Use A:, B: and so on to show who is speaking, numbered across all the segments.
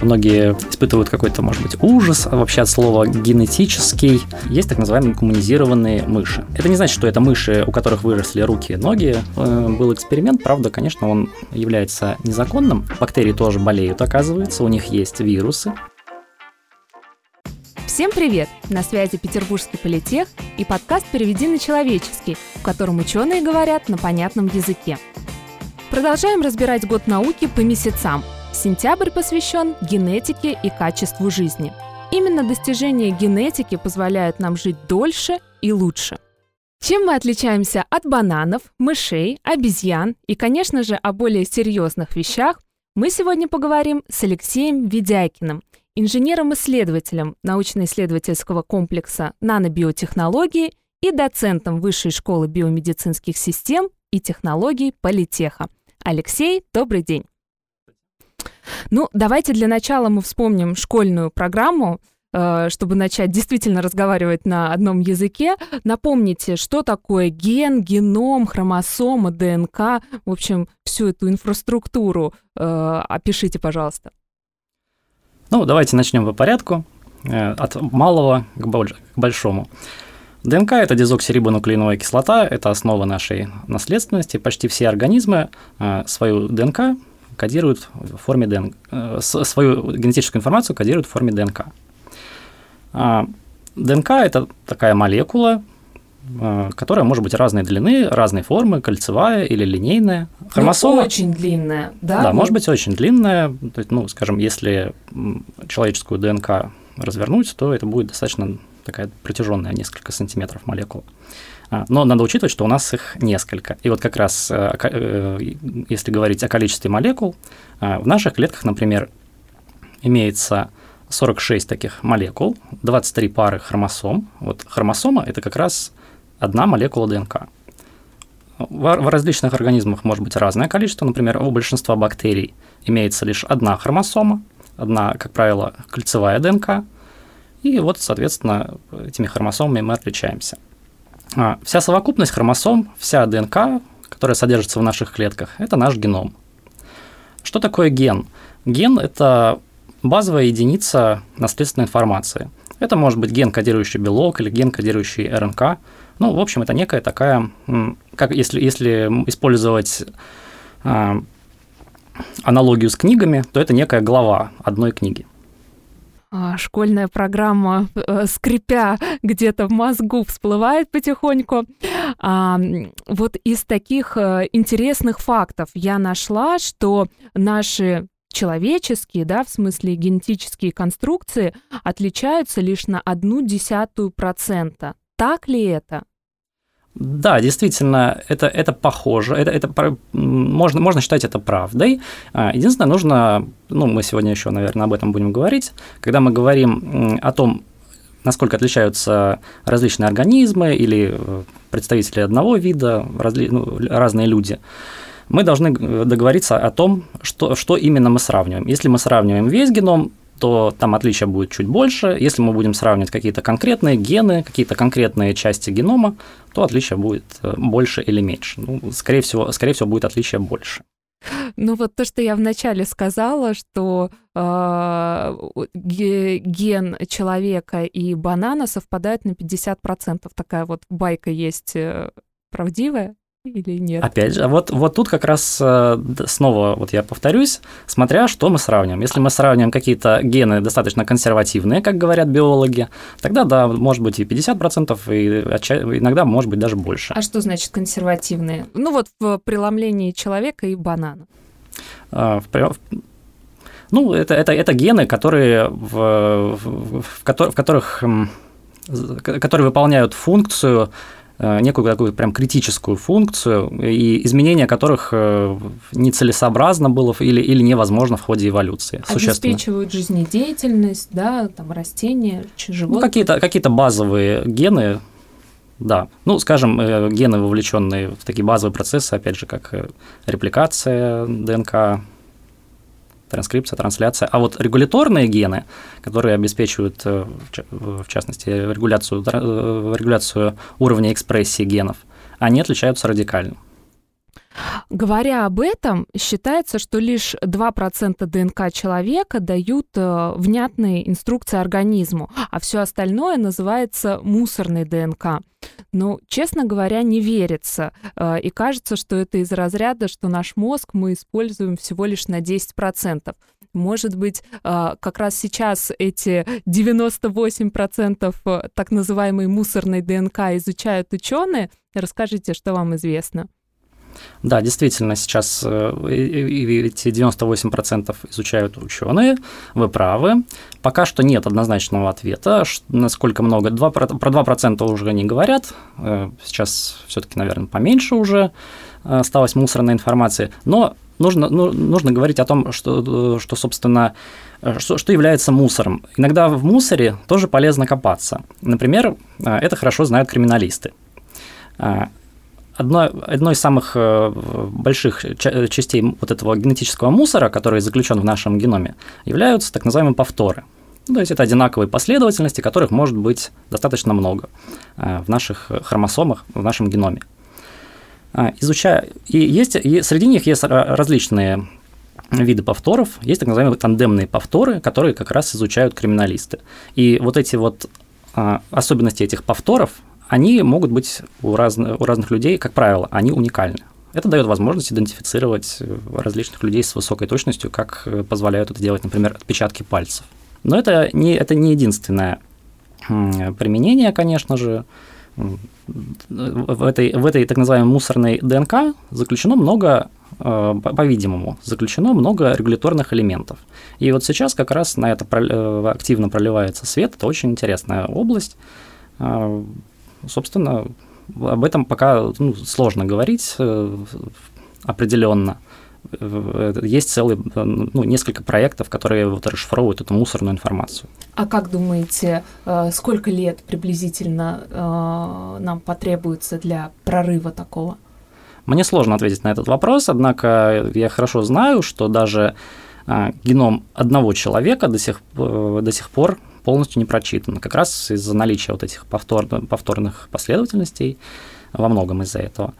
A: Многие испытывают какой-то, может быть, ужас вообще от слова генетический. Есть так называемые гуманизированные мыши. Это не значит, что это мыши, у которых выросли руки и ноги. Э, был эксперимент, правда, конечно, он является незаконным. Бактерии тоже болеют, оказывается, у них есть вирусы.
B: Всем привет! На связи Петербургский политех и подкаст «Переведи на человеческий», в котором ученые говорят на понятном языке. Продолжаем разбирать год науки по месяцам – Сентябрь посвящен генетике и качеству жизни. Именно достижения генетики позвляют нам жить дольше и лучше. Чем мы отличаемся от бананов, мышей, обезьян и, конечно же, о более серьезных вещах, мы сегодня поговорим с Алексеем Ведяйкиным, инженером-исследователем научно-исследовательского комплекса нанобиотехнологии и доцентом Высшей школы биомедицинских систем и технологий Политеха. Алексей, добрый день. Ну, давайте для начала мы вспомним школьную программу, э, чтобы начать действительно разговаривать на одном языке. Напомните, что такое ген, геном, хромосома, ДНК, в общем, всю эту инфраструктуру э, опишите, пожалуйста.
A: Ну, давайте начнем по порядку, э, от малого к большому. ДНК – это дезоксирибонуклеиновая кислота, это основа нашей наследственности. Почти все организмы свою ДНК кодируют в форме ДНК, э, свою генетическую информацию кодируют в форме ДНК. А, ДНК – это такая молекула, э, которая может быть разной длины, разной формы, кольцевая или линейная.
B: Хромосома ну, очень длинная, да?
A: Да, может быть очень длинная. То есть, ну, скажем, если человеческую ДНК развернуть, то это будет достаточно такая протяженная, несколько сантиметров молекула. А, но надо учитывать, что у нас их несколько. И вот как раз, э, э, если говорить о количестве молекул, э, в наших клетках, например, имеется 46 таких молекул, 23 пары хромосом. Вот хромосома – это как раз одна молекула ДНК. В различных организмах может быть разное количество. Например, у большинства бактерий имеется лишь одна хромосома, одна, как правило, кольцевая ДНК. И вот, соответственно, этими хромосомами мы отличаемся – а, вся совокупность хромосом, вся ДНК, которая содержится в наших клетках, это наш геном. Что такое ген? Ген – это базовая единица наследственной информации. Это может быть ген, кодирующий белок, или ген, кодирующий РНК. Ну, в общем, это некая такая, как если, если использовать а, аналогию с книгами, то это некая глава одной книги.
B: А, школьная программа, э, скрипя где-то в мозгу, всплывает потихоньку. А, вот из таких э, интересных фактов я нашла, что наши человеческие, да, в смысле генетические конструкции отличаются лишь на одну десятую процента. Так ли это?
A: Да, действительно, это, это похоже, это, это можно, можно считать это правдой. А, единственное, нужно, ну, мы сегодня еще, наверное, об этом будем говорить, когда мы говорим о том, насколько отличаются различные организмы или э, представители одного вида, разли, ну, разные люди, мы должны э, договориться о том, что, что именно мы сравниваем. Если мы сравниваем весь геном, то там отличия будет чуть больше. Если мы будем сравнивать какие-то конкретные гены, какие-то конкретные части генома, то отличия будет э, больше или меньше. Ну, скорее всего, скорее всего, будет отличие больше.
B: Ну вот то, что я вначале сказала, что э, ген человека и банана совпадают на 50%. Такая вот байка есть э, правдивая или нет?
A: Опять же, вот, вот тут как раз э, снова, вот я повторюсь, смотря что мы сравниваем. Если мы сравниваем какие-то гены достаточно консервативные, как говорят биологи, тогда да, может быть и 50%, и иногда может быть даже больше.
B: А что значит консервативные? Ну вот в преломлении человека и банана.
A: А, в, ну, это, это, это гены, которые в, в, в, в которых которые выполняют функцию некую такую прям критическую функцию, и изменения которых э, нецелесообразно было или, или невозможно в ходе эволюции.
B: Обеспечивают жизнедеятельность, да, там растения, животные.
A: Ну, какие-то какие базовые гены, да. Ну, скажем, э, гены, вовлеченные в такие базовые процессы, опять же, как репликация ДНК, транскрипция, трансляция. А вот регуляторные гены, которые обеспечивают, э, в частности, регуляцию, э, регуляцию уровня экспрессии генов, они отличаются радикально.
B: Говоря об этом, считается, что лишь 2% ДНК человека дают э, внятные инструкции организму, а все остальное называется мусорной ДНК. Но, честно говоря, не верится. Э, и кажется, что это из разряда, что наш мозг мы используем всего лишь на 10%. Может быть, э, как раз сейчас эти 98% э, так называемой мусорной ДНК изучают ученые. Расскажите, что вам известно.
A: Да, действительно, сейчас э, эти 98% изучают ученые, вы правы. Пока что нет однозначного ответа, насколько много. 2, про 2% уже не говорят, э, сейчас все-таки, наверное, поменьше уже осталось мусорной информации, но нужно, ну, нужно говорить о том, что, что собственно, что, что является мусором. Иногда в мусоре тоже полезно копаться. Например, э, это хорошо знают криминалисты одно, одной из самых э, больших частей вот этого генетического мусора, который заключен в нашем геноме, являются так называемые повторы. Ну, то есть это одинаковые последовательности, которых может быть достаточно много э, в наших хромосомах, в нашем геноме. А, изучая, и, есть, и среди них есть различные виды повторов, есть так называемые тандемные повторы, которые как раз изучают криминалисты. И вот эти вот а, особенности этих повторов, они могут быть у, разно, у разных людей, как правило, они уникальны. Это дает возможность идентифицировать э, различных людей с высокой точностью, как э, позволяют это делать, например, отпечатки пальцев. Но это не, это не единственное применение, конечно же. В этой, в этой так называемой мусорной ДНК заключено много, э, по-видимому, заключено много регуляторных элементов. И вот сейчас как раз на это активно проливается свет. Это очень интересная область собственно, об этом пока ну, сложно говорить э, определенно. Есть целый, ну, несколько проектов, которые вот расшифровывают эту мусорную информацию.
B: А как думаете, э, сколько лет приблизительно э, нам потребуется для прорыва такого?
A: Мне сложно ответить на этот вопрос, однако я хорошо знаю, что даже геном одного человека до сих, до сих пор полностью не прочитано, как раз из-за наличия вот этих повтор, повторных последовательностей, во многом из-за этого.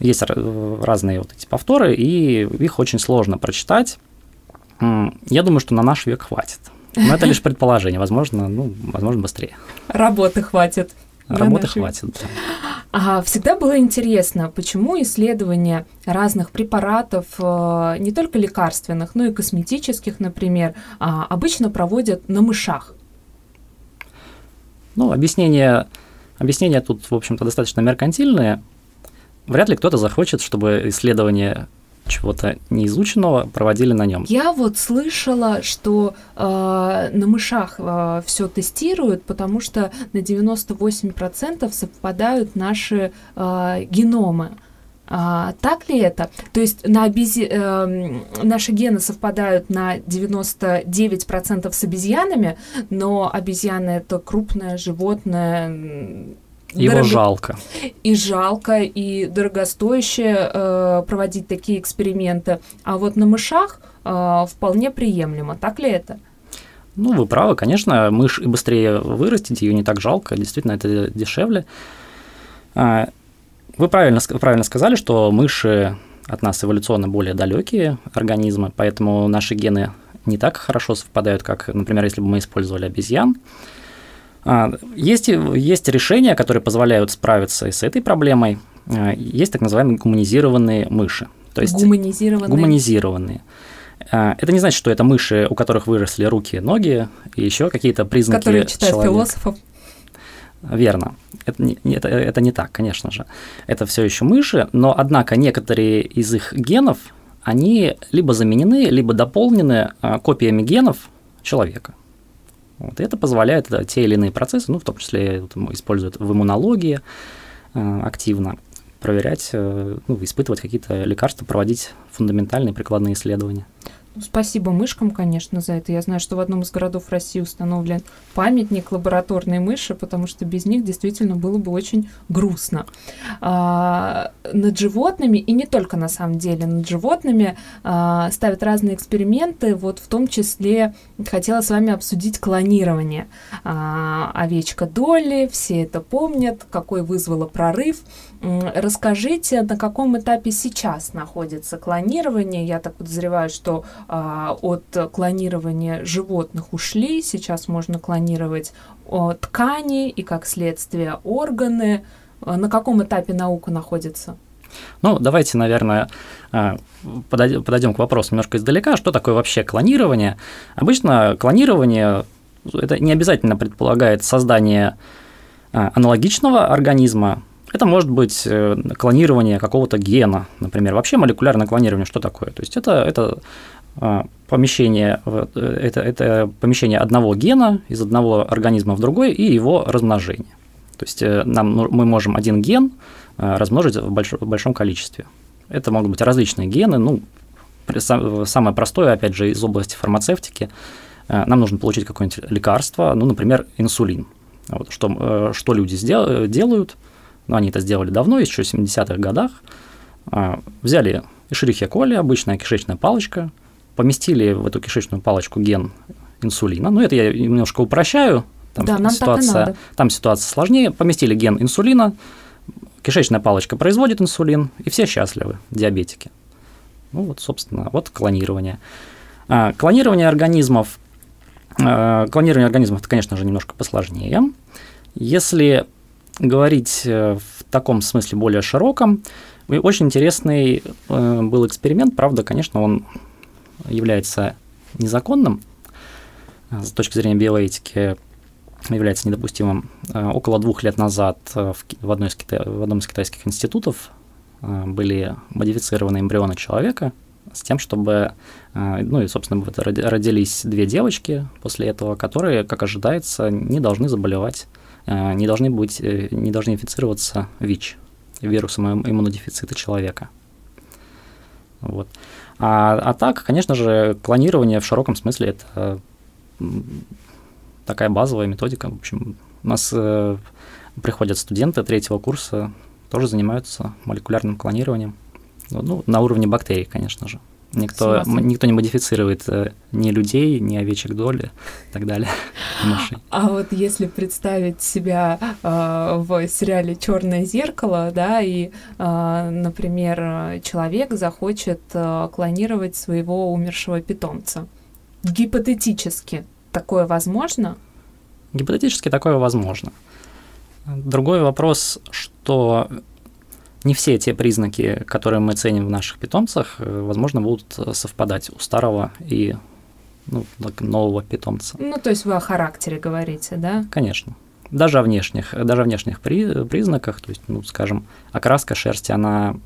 A: Есть разные вот эти повторы, и их очень сложно прочитать. Я думаю, что на наш век хватит. Но это лишь предположение, возможно, ну, возможно, быстрее.
B: Работы хватит.
A: Работы хватит. Да.
B: А, всегда было интересно, почему исследования разных препаратов, э, не только лекарственных, но и косметических, например, а, обычно проводят на мышах.
A: Ну, объяснение, объяснение тут, в общем-то, достаточно меркантильное. Вряд ли кто-то захочет, чтобы исследование чего-то неизученного проводили на нем.
B: Я вот слышала, что э, на мышах э, все тестируют, потому что на 98% совпадают наши э, геномы. А, так ли это? То есть на обези... э, наши гены совпадают на 99% с обезьянами, но обезьяны это крупное животное.
A: Его дорого... жалко.
B: И жалко, и дорогостоящее э, проводить такие эксперименты. А вот на мышах э, вполне приемлемо. Так ли это?
A: Ну, вы правы, конечно, мышь и быстрее вырастить, ее не так жалко, действительно, это дешевле. Вы правильно, правильно сказали, что мыши от нас эволюционно более далекие организмы, поэтому наши гены не так хорошо совпадают, как, например, если бы мы использовали обезьян. А, есть, есть решения, которые позволяют справиться с этой проблемой. А, есть так называемые гуманизированные мыши.
B: То есть гуманизированные.
A: гуманизированные. А, это не значит, что это мыши, у которых выросли руки, ноги и еще какие-то признаки
B: Которые читают человека. философов.
A: Верно. Это не, это, это не так, конечно же. Это все еще мыши, но однако некоторые из их генов, они либо заменены, либо дополнены а, копиями генов человека. Вот, и это позволяет это, те или иные процессы, ну, в том числе вот, используют в иммунологии э, активно, проверять, э, ну, испытывать какие-то лекарства, проводить фундаментальные прикладные исследования.
B: Спасибо мышкам, конечно, за это. Я знаю, что в одном из городов России установлен памятник лабораторной мыши, потому что без них действительно было бы очень грустно. А, над животными, и не только на самом деле, над животными а, ставят разные эксперименты. Вот в том числе хотела с вами обсудить клонирование. А, овечка Долли, все это помнят, какой вызвало прорыв. Расскажите, на каком этапе сейчас находится клонирование? Я так подозреваю, что а, от клонирования животных ушли, сейчас можно клонировать ткани и, как следствие, органы. А, на каком этапе наука находится?
A: Ну, давайте, наверное, а, подойдем к вопросу немножко издалека. Что такое вообще клонирование? Обычно клонирование это не обязательно предполагает создание аналогичного организма, это может быть э, клонирование какого-то гена, например. Вообще молекулярное клонирование что такое? То есть это, это а, помещение, э, это, это помещение одного гена из одного организма в другой и его размножение. То есть э, нам, мы можем один ген размножить в, большом, в большом количестве. Это могут быть различные гены. Ну, самое простое, опять же, из области фармацевтики, нам нужно получить какое-нибудь лекарство, ну, например, инсулин. Вот, что, что люди сдел, делают – но они это сделали давно, еще в 70-х годах, а, взяли Escherichia coli, обычная кишечная палочка, поместили в эту кишечную палочку ген инсулина. Ну, это я немножко упрощаю.
B: Там да,
A: ситуация. Там ситуация сложнее. Поместили ген инсулина, кишечная палочка производит инсулин, и все счастливы, диабетики. Ну, вот, собственно, вот клонирование. А, клонирование организмов, а, клонирование организмов, это, конечно же, немножко посложнее. Если говорить э, в таком смысле более широком, очень интересный э, был эксперимент, правда, конечно, он является незаконным э, с точки зрения биоэтики, является недопустимым. Около двух лет назад в, одной из кита... в одном из китайских институтов были модифицированы эмбрионы человека с тем, чтобы, ну и, собственно, родились две девочки после этого, которые, как ожидается, не должны заболевать не должны быть, э, не должны инфицироваться ВИЧ, вирусом иммунодефицита человека. Вот. А, а так, конечно же, клонирование в широком смысле это такая базовая методика. В общем, у нас э, приходят студенты третьего курса, тоже занимаются молекулярным клонированием. Ну, на уровне бактерий, конечно же. Никто, никто не модифицирует э, ни людей, ни овечек доли и так далее.
B: А вот если представить себя э, в сериале Черное зеркало, да, и, э, например, человек захочет э, клонировать своего умершего питомца, гипотетически такое возможно?
A: Гипотетически такое возможно. Другой вопрос, что не все те признаки, которые мы ценим в наших питомцах, э, возможно, будут э, совпадать у старого и ну, нового питомца.
B: Ну, то есть вы о характере говорите, да?
A: Конечно. Даже о внешних, даже о внешних при, признаках, то есть, ну, скажем, окраска шерсти, она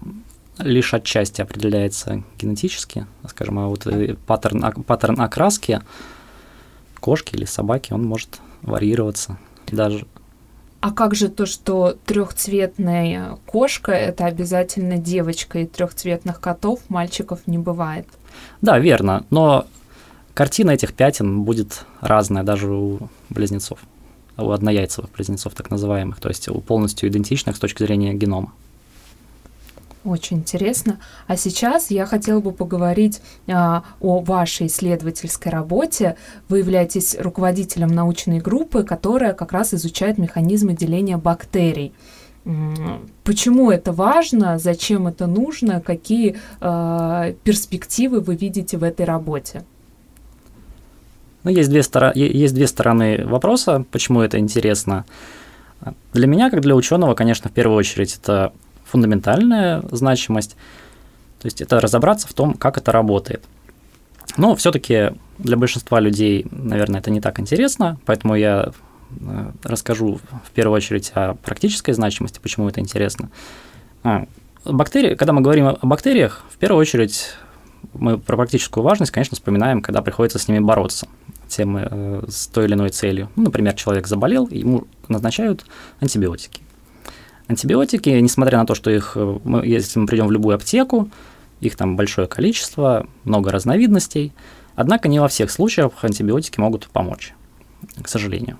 A: лишь отчасти определяется генетически, скажем, а вот э, паттерн, паттерн окраски кошки или собаки, он может варьироваться даже
B: а как же то, что трехцветная кошка это обязательно девочка, и трехцветных котов, мальчиков не бывает?
A: Да, верно. Но картина этих пятен будет разная даже у близнецов, у однояйцевых близнецов, так называемых, то есть у полностью идентичных с точки зрения генома.
B: Очень интересно. А сейчас я хотела бы поговорить а, о вашей исследовательской работе. Вы являетесь руководителем научной группы, которая как раз изучает механизмы деления бактерий. Почему это важно, зачем это нужно, какие э, перспективы вы видите в этой работе?
A: Ну, есть две, стор... есть две стороны вопроса, почему это интересно. Для меня, как для ученого, конечно, в первую очередь это фундаментальная значимость. То есть это разобраться в том, как это работает. Но все-таки для большинства людей, наверное, это не так интересно, поэтому я э, расскажу в первую очередь о практической значимости, почему это интересно. А, бактерии, когда мы говорим о бактериях, в первую очередь мы про практическую важность, конечно, вспоминаем, когда приходится с ними бороться тем, э, с той или иной целью. Ну, например, человек заболел, ему назначают антибиотики. Антибиотики, несмотря на то, что их, э, если мы придем в любую аптеку, Их там большое количество, много разновидностей. Однако не во всех случаях антибиотики могут помочь, к сожалению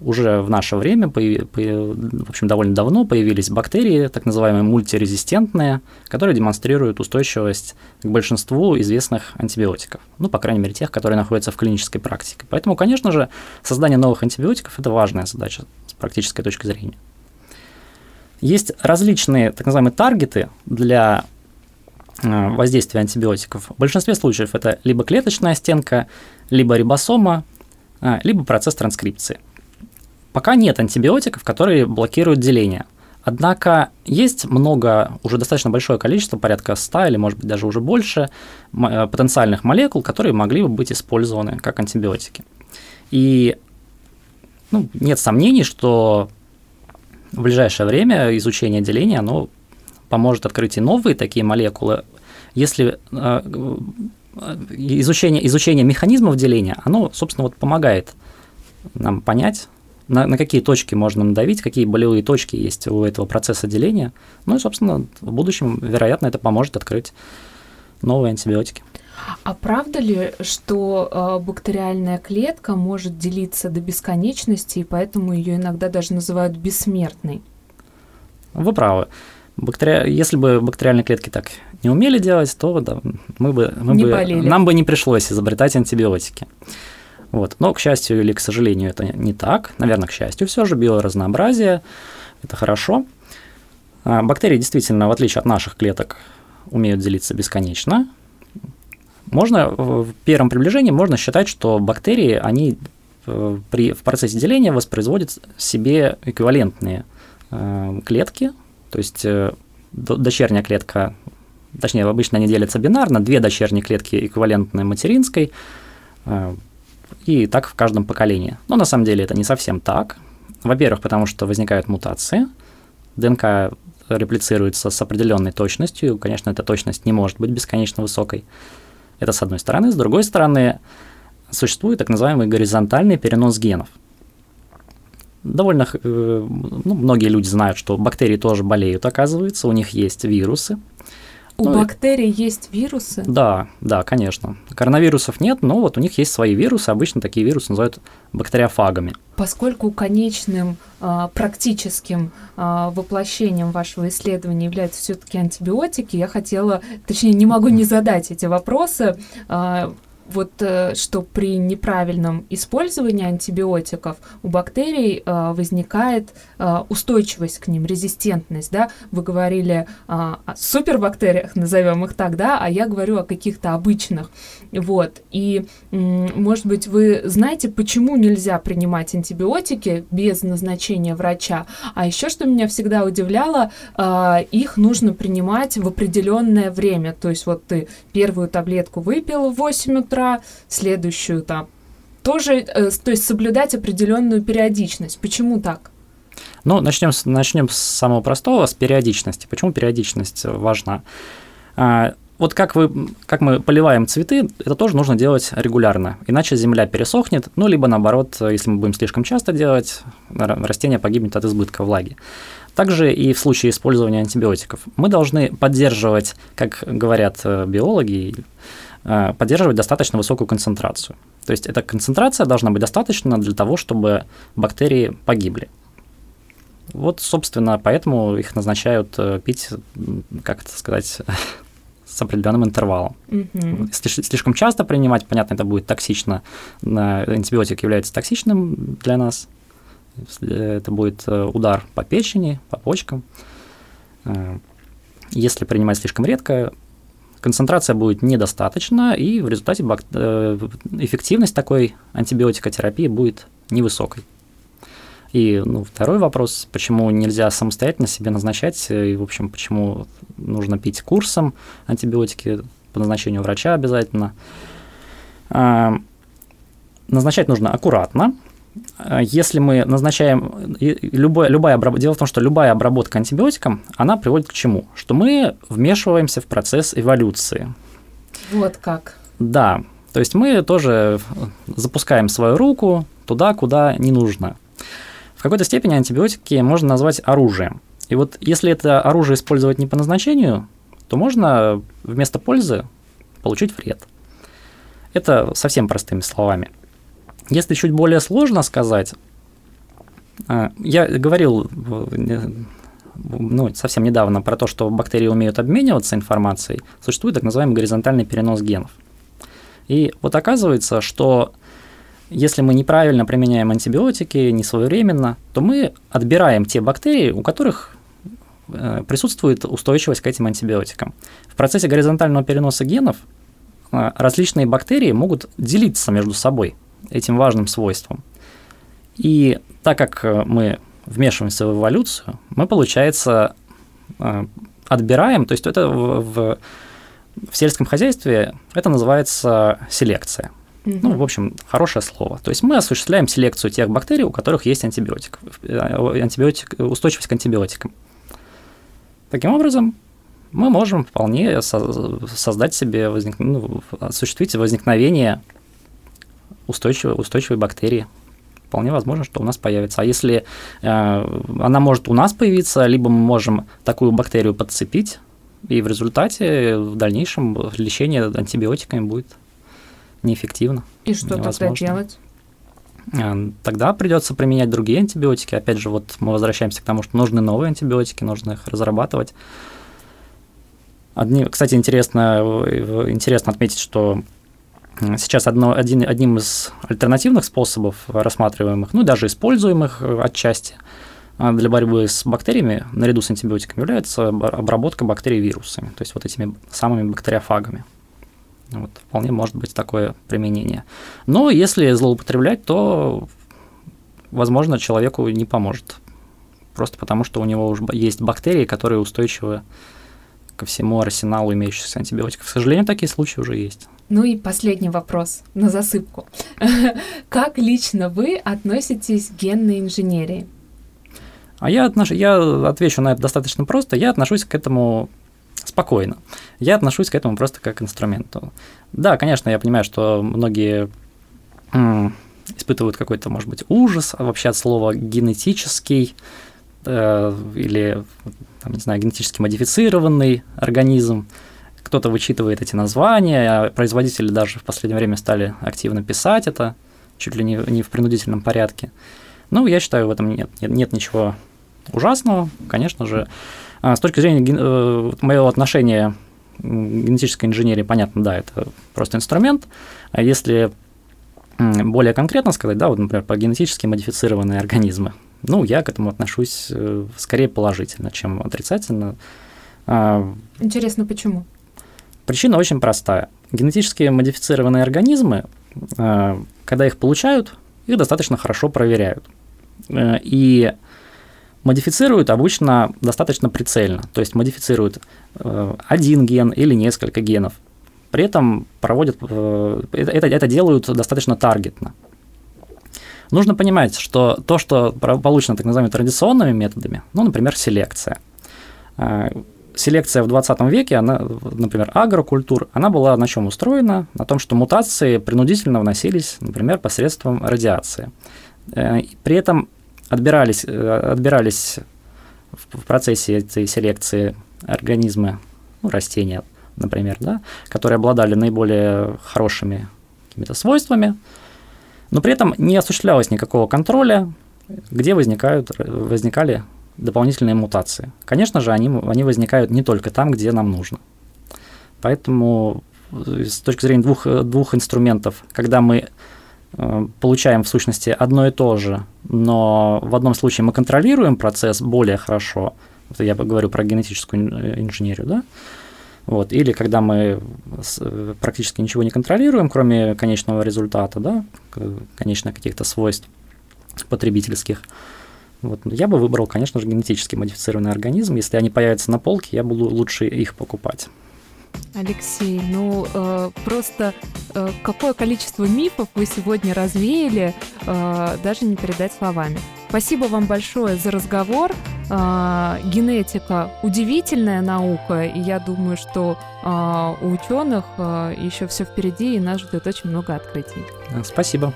A: уже в наше время, в общем, довольно давно появились бактерии, так называемые мультирезистентные, которые демонстрируют устойчивость к большинству известных антибиотиков. Ну, по крайней мере, тех, которые находятся в клинической практике. Поэтому, конечно же, создание новых антибиотиков – это важная задача с практической точки зрения. Есть различные так называемые таргеты для э, воздействия антибиотиков. В большинстве случаев это либо клеточная стенка, либо рибосома, э, либо процесс транскрипции. Пока нет антибиотиков, которые блокируют деление. Однако есть много, уже достаточно большое количество, порядка 100 или, может быть, даже уже больше э, потенциальных молекул, которые могли бы быть использованы как антибиотики. И ну, нет сомнений, что в ближайшее время изучение деления оно поможет открыть и новые такие молекулы. Если э, э, изучение, изучение механизмов деления, оно, собственно, вот помогает нам понять, на, на какие точки можно надавить, какие болевые точки есть у этого процесса деления. Ну и, собственно, в будущем, вероятно, это поможет открыть новые антибиотики.
B: А правда ли, что э, бактериальная клетка может делиться до бесконечности, и поэтому ее иногда даже называют бессмертной?
A: Вы правы. Бактери... Если бы бактериальные клетки так не умели делать, то да, мы бы, мы
B: не
A: бы,
B: болели.
A: нам бы не пришлось изобретать антибиотики. Вот. Но, к счастью или к сожалению, это не так. Наверное, к счастью все же, биоразнообразие – это хорошо. А, бактерии действительно, в отличие от наших клеток, умеют делиться бесконечно. Можно в первом приближении можно считать, что бактерии, они э, при, в процессе деления воспроизводят себе эквивалентные э, клетки, то есть э, дочерняя клетка, точнее, обычно они делятся бинарно, две дочерние клетки эквивалентны материнской, и так в каждом поколении. Но на самом деле это не совсем так. Во-первых, потому что возникают мутации. ДНК реплицируется с определенной точностью. Конечно, эта точность не может быть бесконечно высокой. Это с одной стороны. С другой стороны, существует так называемый горизонтальный перенос генов. Довольно э, ну, многие люди знают, что бактерии тоже болеют, оказывается, у них есть вирусы,
B: у ну, бактерий есть вирусы?
A: Да, да, конечно. Коронавирусов нет, но вот у них есть свои вирусы. Обычно такие вирусы называют бактериофагами.
B: Поскольку конечным а, практическим а, воплощением вашего исследования являются все-таки антибиотики, я хотела, точнее, не могу не задать эти вопросы. Вот э, что при неправильном использовании антибиотиков у бактерий э, возникает э, устойчивость к ним, резистентность, да, вы говорили о супербактериях, назовем их так, да, а я говорю о каких-то обычных, вот, и, может быть, вы знаете, почему нельзя принимать антибиотики без назначения врача, а еще, что меня всегда удивляло, их нужно принимать в определенное время, то есть вот ты первую таблетку выпил в 8 утра, утра, следующую там тоже, э, то есть соблюдать определенную периодичность. Почему так?
A: Ну, начнем с, начнем с самого простого, с периодичности. Почему периодичность важна? А, вот как, вы, как мы поливаем цветы, это тоже нужно делать регулярно, иначе земля пересохнет, ну, либо наоборот, если мы будем слишком часто делать, растение погибнет от избытка влаги. Также и в случае использования антибиотиков. Мы должны поддерживать, как говорят э, биологи, Э, поддерживать достаточно высокую концентрацию. То есть эта концентрация должна быть достаточна для того, чтобы бактерии погибли. Вот, собственно, поэтому их назначают э, пить, как это сказать, с определенным интервалом.
B: Mm-hmm.
A: Слишком часто принимать, понятно, это будет токсично. Антибиотик является токсичным для нас. Это будет э, удар по печени, по почкам. Если принимать слишком редко, концентрация будет недостаточна, и в результате э, эффективность такой антибиотикотерапии будет невысокой. И ну, второй вопрос, почему нельзя самостоятельно себе назначать, э, и, в общем, почему нужно пить курсом антибиотики по назначению врача обязательно. Назначать нужно аккуратно, если мы назначаем любое, любая обработка, дело в том, что любая обработка антибиотиком, она приводит к чему? Что мы вмешиваемся в процесс эволюции.
B: Вот как.
A: Да, то есть мы тоже запускаем свою руку туда, куда не нужно. В какой-то степени антибиотики можно назвать оружием. И вот если это оружие использовать не по назначению, то можно вместо пользы получить вред. Это совсем простыми словами. Если чуть более сложно сказать, а, я говорил ну, совсем недавно про то, что бактерии умеют обмениваться информацией, существует так называемый горизонтальный перенос генов. И вот оказывается, что если мы неправильно применяем антибиотики, не своевременно, то мы отбираем те бактерии, у которых э, присутствует устойчивость к этим антибиотикам. В процессе горизонтального переноса генов э, различные бактерии могут делиться между собой этим важным свойством. И так как э, мы вмешиваемся в эволюцию, мы, получается, отбираем, то есть это в, в, в сельском хозяйстве это называется селекция. Ну, в общем, хорошее слово. То есть мы осуществляем селекцию тех бактерий, у которых есть антибиотик, э, антибиотик устойчивость к антибиотикам. Таким образом, мы можем вполне создать себе, возник... ну, осуществить возникновение устойчивой, устойчивой бактерии. Вполне возможно, что у нас появится. А если э, она может у нас появиться, либо мы можем такую бактерию подцепить, и в результате в дальнейшем лечение антибиотиками будет неэффективно.
B: И что невозможно. тогда делать?
A: А, тогда придется применять другие антибиотики. Опять же, вот мы возвращаемся к тому, что нужны новые антибиотики, нужно их разрабатывать. Одни, кстати, интересно, интересно отметить, что сейчас одно, один, одним из альтернативных способов рассматриваемых, ну даже используемых э, отчасти а, для борьбы с бактериями наряду с антибиотиками является обработка бактерий вирусами, то есть вот этими самыми бактериофагами. Вот, вполне может быть такое применение. Но если злоупотреблять, то, возможно, человеку не поможет. Просто потому, что у него уже есть бактерии, которые устойчивы ко всему арсеналу имеющихся антибиотиков. К сожалению, такие случаи уже есть.
B: Ну и последний вопрос на засыпку. Как лично вы относитесь к генной инженерии?
A: А я, отнош... я отвечу на это достаточно просто. Я отношусь к этому спокойно. Я отношусь к этому просто как к инструменту. Да, конечно, я понимаю, что многие испытывают какой-то, может быть, ужас вообще от слова генетический э, или, там, не знаю, генетически модифицированный организм. Кто-то вычитывает эти названия, а производители даже в последнее время стали активно писать это, чуть ли не, не в принудительном порядке. Ну, я считаю, в этом нет, нет, нет ничего ужасного. Конечно же, а с точки зрения э, моего отношения к генетической инженерии, понятно, да, это просто инструмент. А если более конкретно сказать, да, вот, например, про генетически модифицированные организмы, ну, я к этому отношусь э, скорее положительно, чем отрицательно.
B: А, Интересно, почему?
A: Причина очень простая. Генетически модифицированные организмы, э, когда их получают, их достаточно хорошо проверяют. И модифицируют обычно достаточно прицельно, то есть модифицируют э, один ген или несколько генов. При этом проводят, э, это, это делают достаточно таргетно. Нужно понимать, что то, что получено так называемыми традиционными методами, ну, например, селекция. Э, селекция в 20 веке, она, например, агрокультур, она была на чем устроена? На том, что мутации принудительно вносились, например, посредством радиации. При этом отбирались, э, отбирались в процессе этой селекции организмы, ну, растения, например, да, которые обладали наиболее хорошими какими-то свойствами, но при этом не осуществлялось никакого контроля, где возникают, возникали дополнительные мутации. Конечно же, они, они возникают не только там, где нам нужно. Поэтому э, с точки зрения двух, двух инструментов, когда мы Э, получаем в сущности одно и то же, но в одном случае мы контролируем процесс более хорошо, это я говорю про генетическую э, инженерию, да, вот, или когда мы э, практически ничего не контролируем, кроме конечного результата, да, конечных каких-то свойств потребительских, вот, я бы выбрал, конечно же, генетически модифицированный организм. Если они появятся на полке, я буду лучше их покупать.
B: Алексей, ну э, просто э, какое количество мифов вы сегодня развеяли, э, даже не передать словами. Спасибо вам большое за разговор. Э, генетика удивительная наука, и я думаю, что э, у ученых э, еще все впереди, и нас ждет очень много открытий.
A: Спасибо.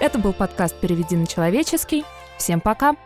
B: Это был подкаст «Переведи на человеческий». Всем пока!